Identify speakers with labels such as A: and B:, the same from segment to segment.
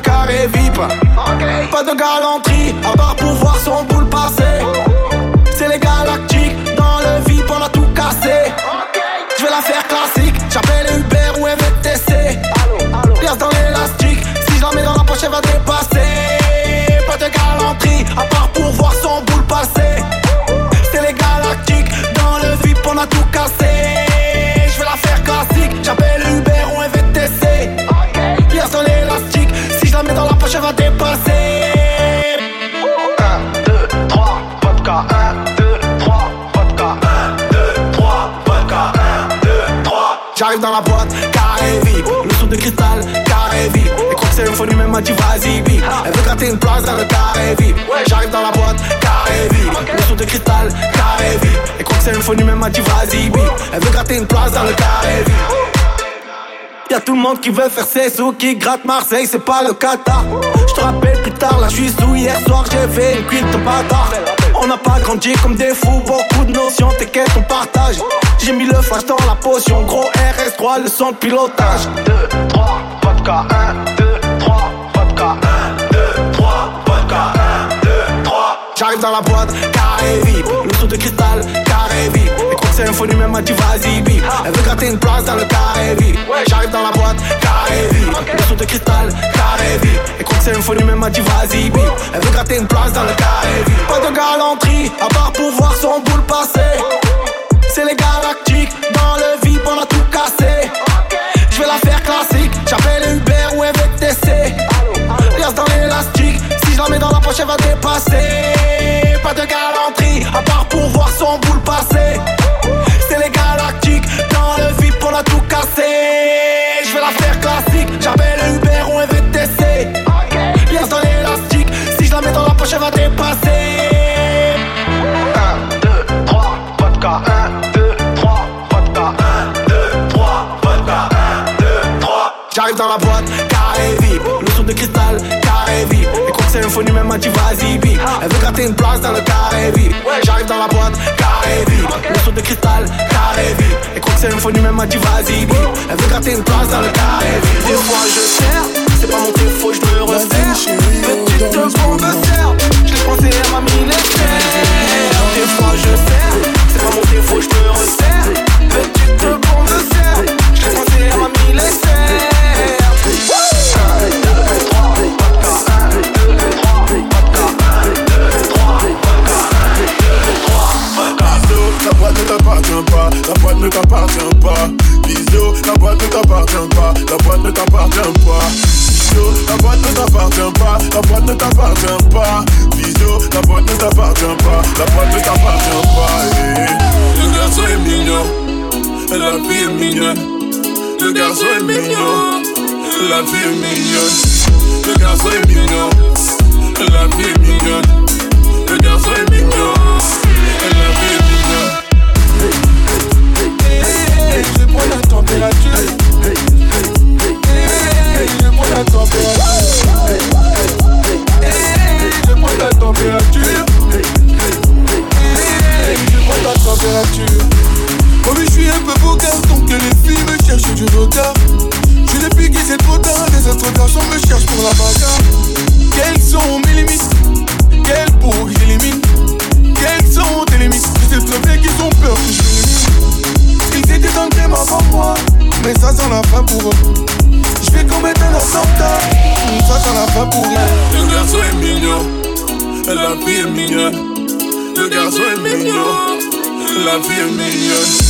A: le carré VIP. Pas de galanterie, à part pour voir son boule passer. J'arrive dans la boîte, carré vip, le son de cristal, carré vip. Elle croit que c'est une folie, même m'a dit vas-y vip. Elle veut gratter une place dans le carré vip. J'arrive dans la boîte, carré vip, le son de cristal, carré vip. Elle croit que c'est une folie, même m'a dit vas-y vip. Elle veut gratter une place dans le carré vip. Y'a tout le monde qui veut faire ses sous, qui gratte Marseille, c'est pas le Qatar. Je te rappelle plus tard, là je suis sous, hier soir j'ai fait une cuite de bâtard. On n'a pas grandi comme des fous, beaucoup de notions, t'inquiète, on partage. J'ai mis le flash dans la potion, gros RS3, le son de pilotage. 2, 3, vodka, 1, 2, 3, vodka, 1, 2, 3, vodka, 1, 2, 3. J'arrive dans la boîte, carré vip, le son de cristal, carré vip. C'est un faux même m'a dit vas-y. Elle veut gratter une place dans le carré. J'arrive dans la boîte, carré le son de cristal, carré vip. Elle croit que c'est un faux même m'a dit vas-y. Elle veut gratter une place dans le carré. Pas de galanterie, à part pour voir son boule passer. C'est les galactiques, dans le vip on a tout cassé. Je vais la faire classique, j'appelle Uber ou MTC. Lias dans l'élastique, si je la mets dans la poche elle va dépasser. Pas de galanterie, à part pour voir son boule passer. Je la mets dans la poche elle va dépasser. 1, 2, 3, vodka, 1, 2, 3, vodka, 1, 2, 3, vodka, 1, 2, 3. J'arrive dans la boîte, carré vip, le son de cristal, carré vip. Que c'est un faux même m'a dit vas-y vip. Elle veut gratter une place dans le carré vip. J'arrive dans la boîte, carré vip, le son de cristal, carré vip. Que c'est un faux même m'a dit vas-y vip. Elle veut gratter une place dans le carré vip. Des fois je sers, c'est pas mon faut je me resserre. Petite bombe serre, je l'ai pensé, elle m'a serres. Des fois je sers, c'est pas mon défaut, je me resserre. Petite bombe serre, je l'ai pensé, elle m'a mis
B: garçon est mignon, la fille est mignonne. Le garçon est mignon, la fille est mignonne. Le garçon est mignon, la fille est mignonne.
C: Hey, je prends la température. Hey, je prends la température. Hey, je prends la température. Hey, je prends la température. Oh oui, je suis un peu beau garçon que les filles me cherchent du regard. Je l'ai piqué, c'est trop tard. Les autres garçons me cherchent pour la bagarre. Quelles sont mes limites? Quelles pour que j'élimine Quelles sont tes limites? Je sais très bien qu'ils ont peur que je m'élimine. Ils étaient dans le game avant moi, mais ça sent la fin pour eux. Je vais commettre un attentat, ça sent la fin pour eux.
B: Le garçon est mignon, la fille est mignonne. Le garçon est mignon, la fille est mignonne.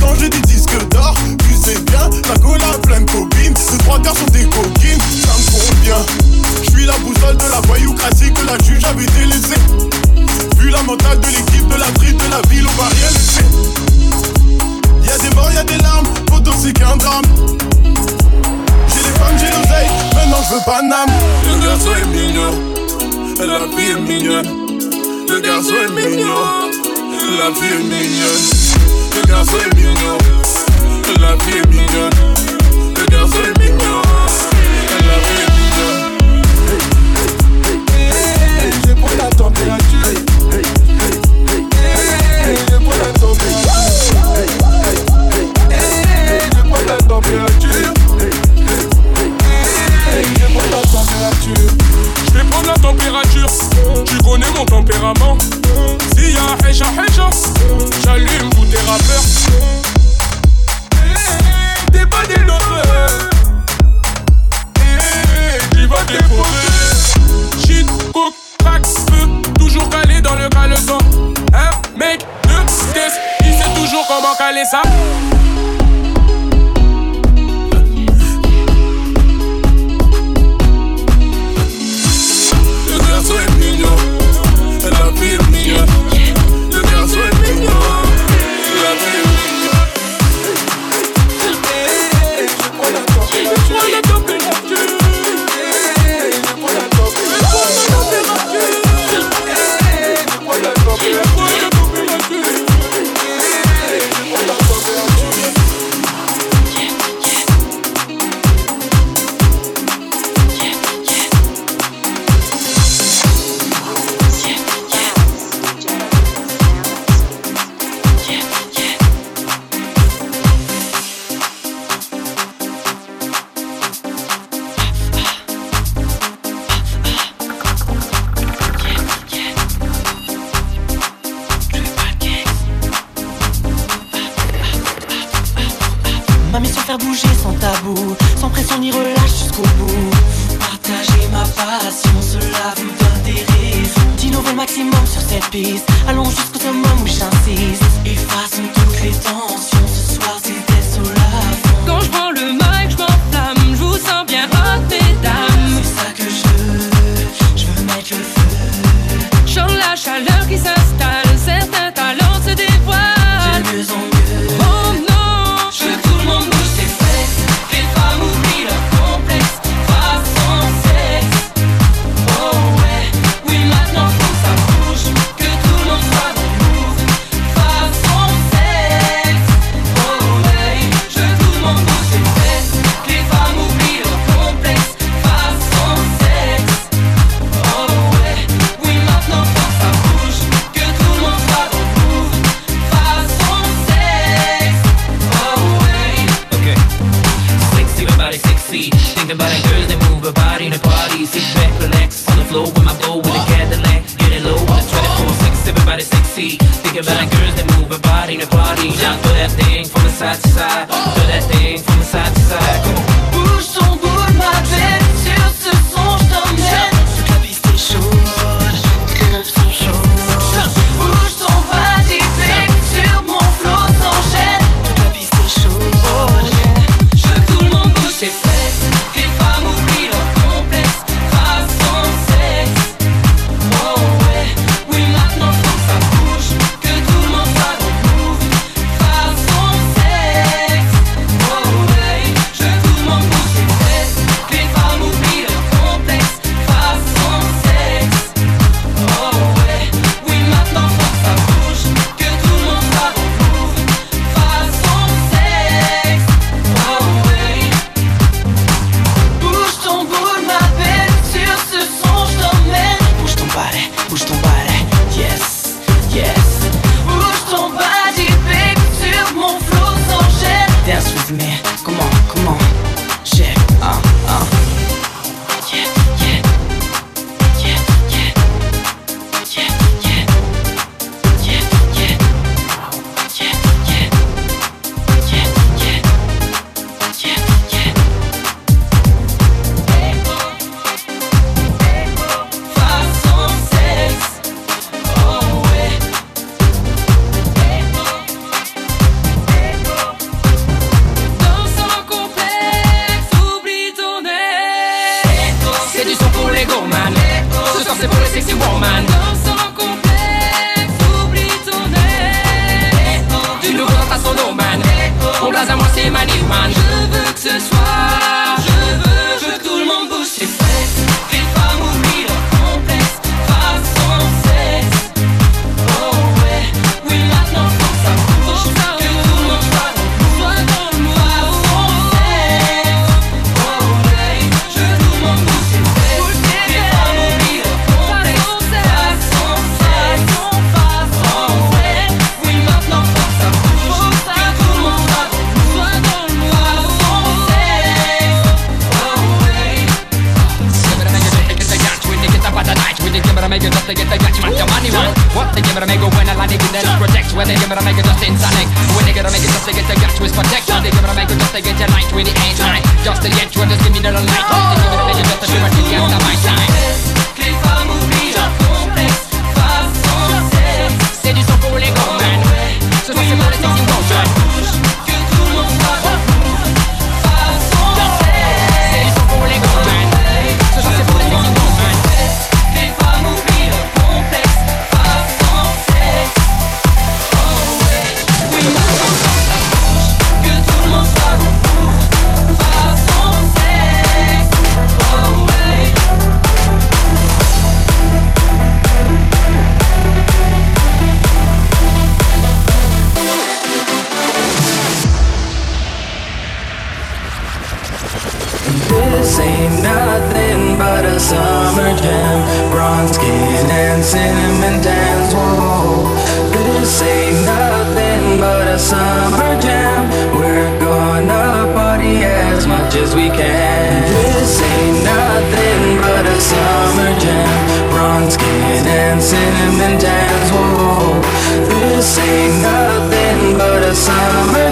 C: quand je
B: dis disque d'or, tu sais bien, ta gola plein de copines, ces trois quarts sont des coquines, ça me convient. Je suis la boussole de la voyoucratie que la juge avait délaissée. Vu la mentale de l'équipe de la
D: tripe de la ville, on va rien laisser. Y'a des morts, y'a des larmes, pourtant c'est qu'un drame. J'ai les femmes, j'ai l'oseille, maintenant je veux pas d'âme.
B: Le garçon est mignon, la fille est mignonne. Le garçon est mignon, la fille est mignonne. Le garçon est mignon, la fille est mignonne. Le garçon est mignon, la fille est mignonne.
C: Hey, j'ai pour la température. Hey, pour la température. Hey, pour la température.
E: Je vais prendre la température, tu connais mon tempérament. S'il y a hecha hecha, j'allume tous tes rappeurs. T'es pas des lovers, tu vas décorer. Shit, coke, crack, feu, toujours calé dans le caleçon. Un mec de test, il sait toujours comment caler ça. they get their catch, man, your money man What they give it a
F: mega when a laddie with their protect? When they give it I
E: make it just insane? When they get a mega just to get their catch with protect? When they give it a mega just to get their light with the age nine Just the edge when just give me the light. When they give it a mega just to shimmer till the end of my time Les femmes oublient leur complexe, façon c'est C'est du sang pour les grands man. Ce soir c'est pour les
F: sentiments and dance. Whoa. This ain't nothing but a summer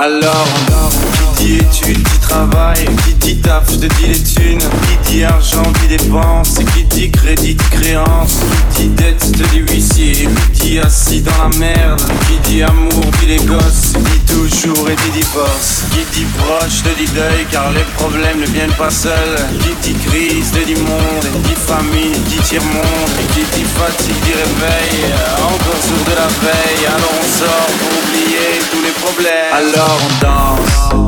G: Alors, travail, qui dit taf, je te dis les thunes, qui dit argent, dit dépense, qui dit crédit, dit créance, qui dit dette, je te dis huissier, qui dit assis dans la merde, qui dit amour, dit les gosses, dit toujours et dit divorce, qui dit proche, te dit deuil, car les problèmes ne viennent pas seuls, qui dit crise, te dit monde, dit famille, dit tiers-monde, et qui dit fatigue, dit réveil, encore sourd de la veille, alors on sort pour oublier tous les problèmes, alors on danse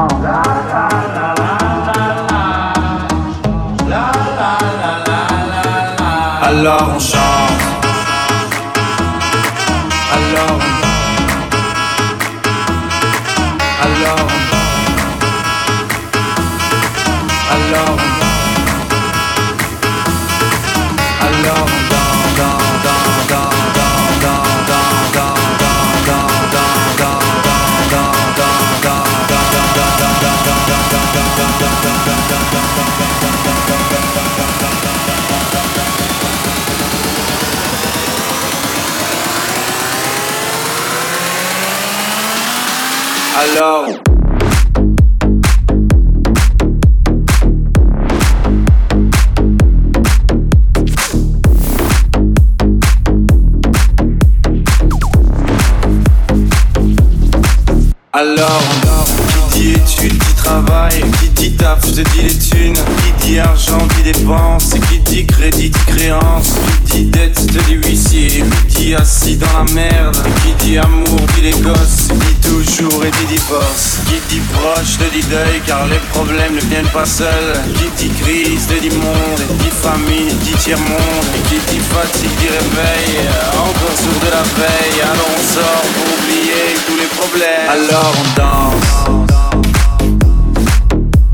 G: low. Alone. Qui dit taf, je te dis les thunes, qui dit argent, dit dépense, qui dit crédit, dit créance, qui dit dette, te dit huissier, qui dit assis dans la merde, qui dit amour, dit les gosses, dit toujours et dit divorce, qui dit proche, te dit deuil, car les problèmes ne viennent pas seuls, qui dit crise, te dit monde, dit famille, dit tiers-monde, qui dit fatigue, dit réveil, encore sourd de la veille, alors on sort pour oublier tous les problèmes. Alors on danse.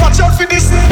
G: Watch out for this.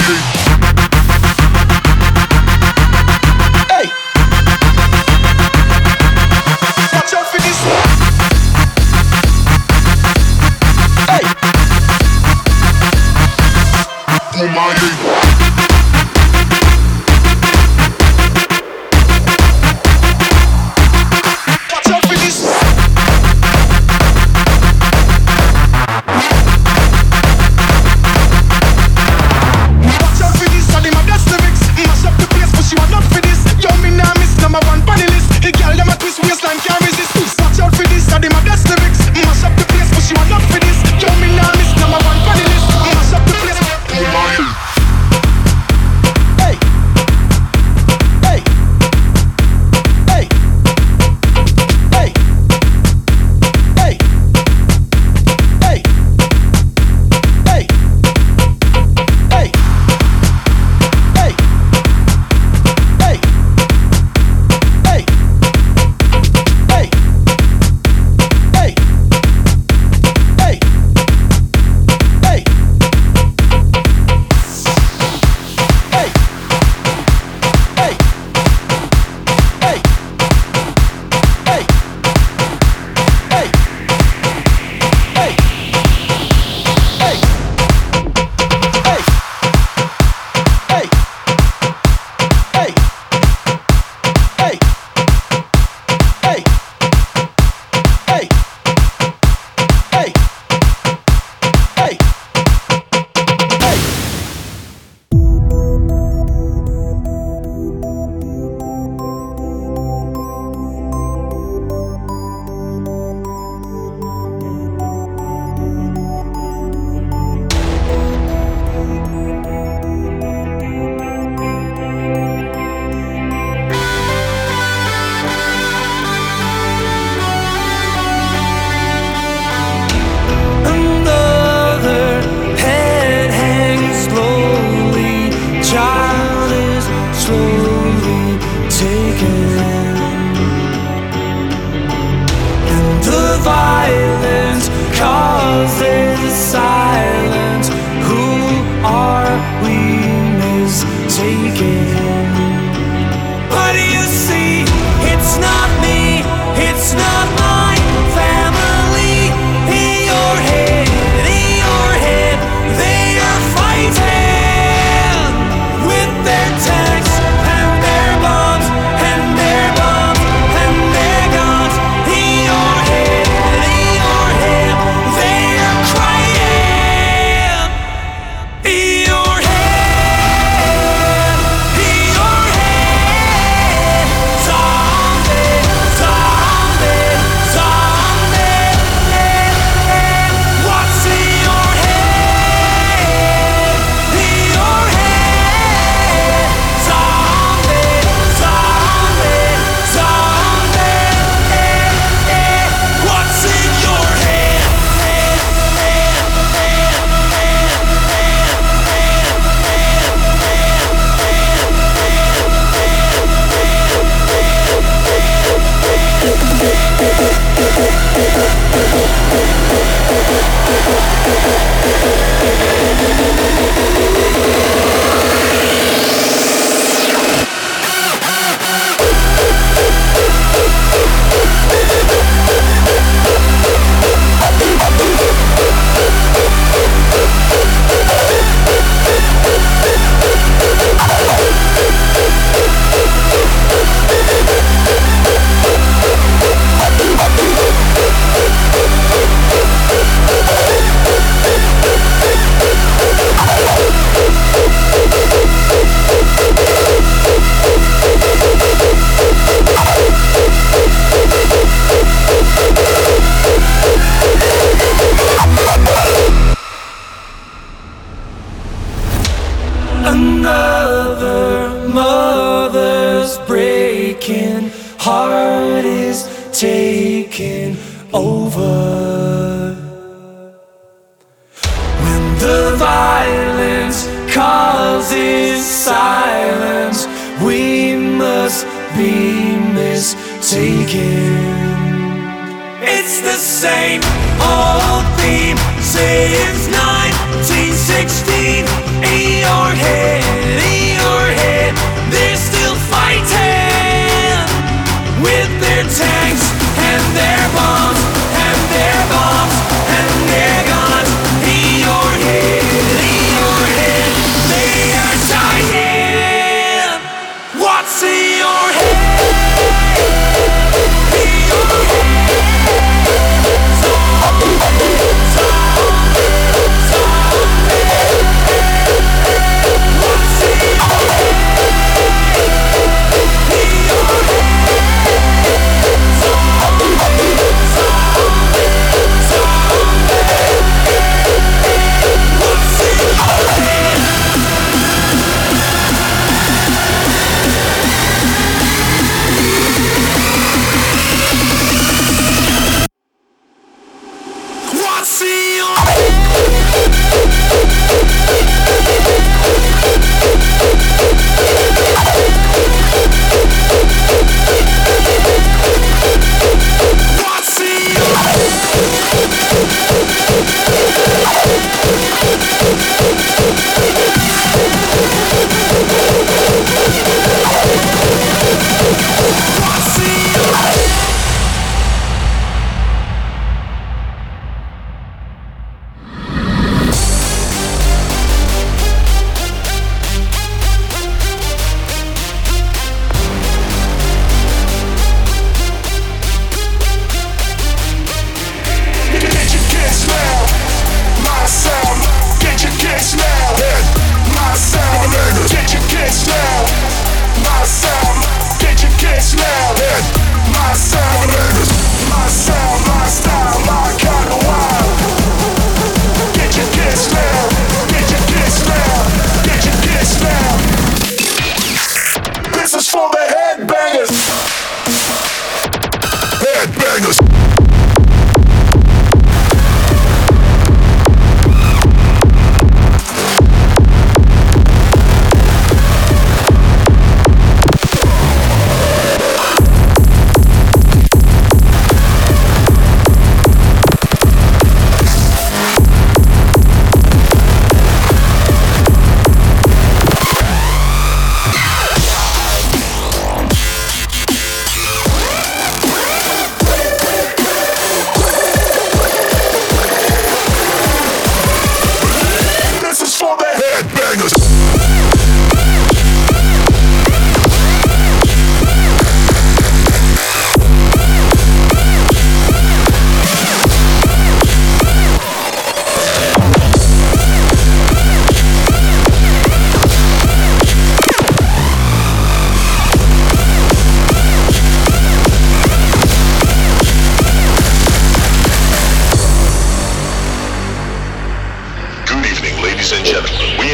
G: Monday.
H: the violence
F: causes silence. We must be mistaken. It's the same old theme since 1916. In your head, in your head, they're still fighting with their
H: tanks
B: and
C: their bombs.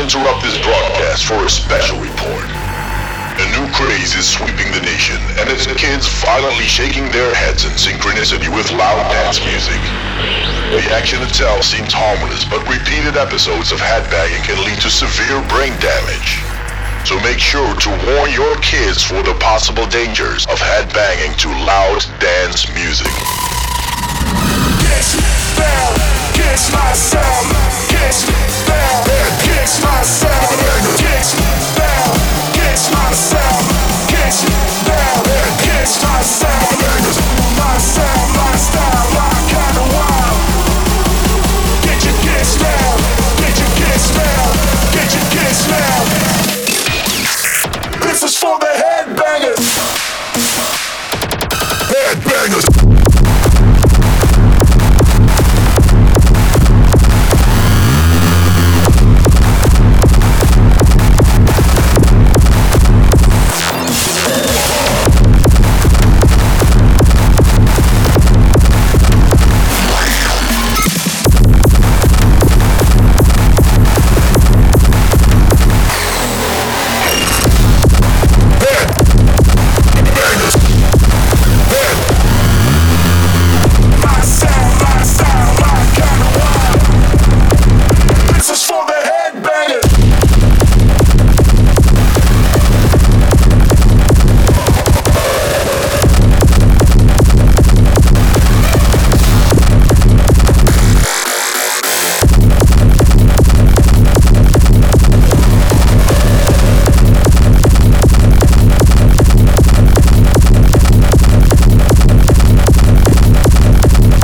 C: interrupt this broadcast for a special report. A new craze is sweeping the nation, and it's kids violently shaking their heads in synchronicity with loud dance music. The action itself seems harmless, but repeated episodes of hatbagging can lead to severe brain damage. So make sure to warn your kids for the possible dangers of headbanging to
B: loud
C: dance music. Catch me kiss myself, kiss me. Kicks myself, kicks down, kicks myself, kicks down, kicks myself, myself, my style, my kind of wild. Get
B: your
C: kicks down, get your kicks down,
B: get
C: your kicks down. This
I: is for the headbanger.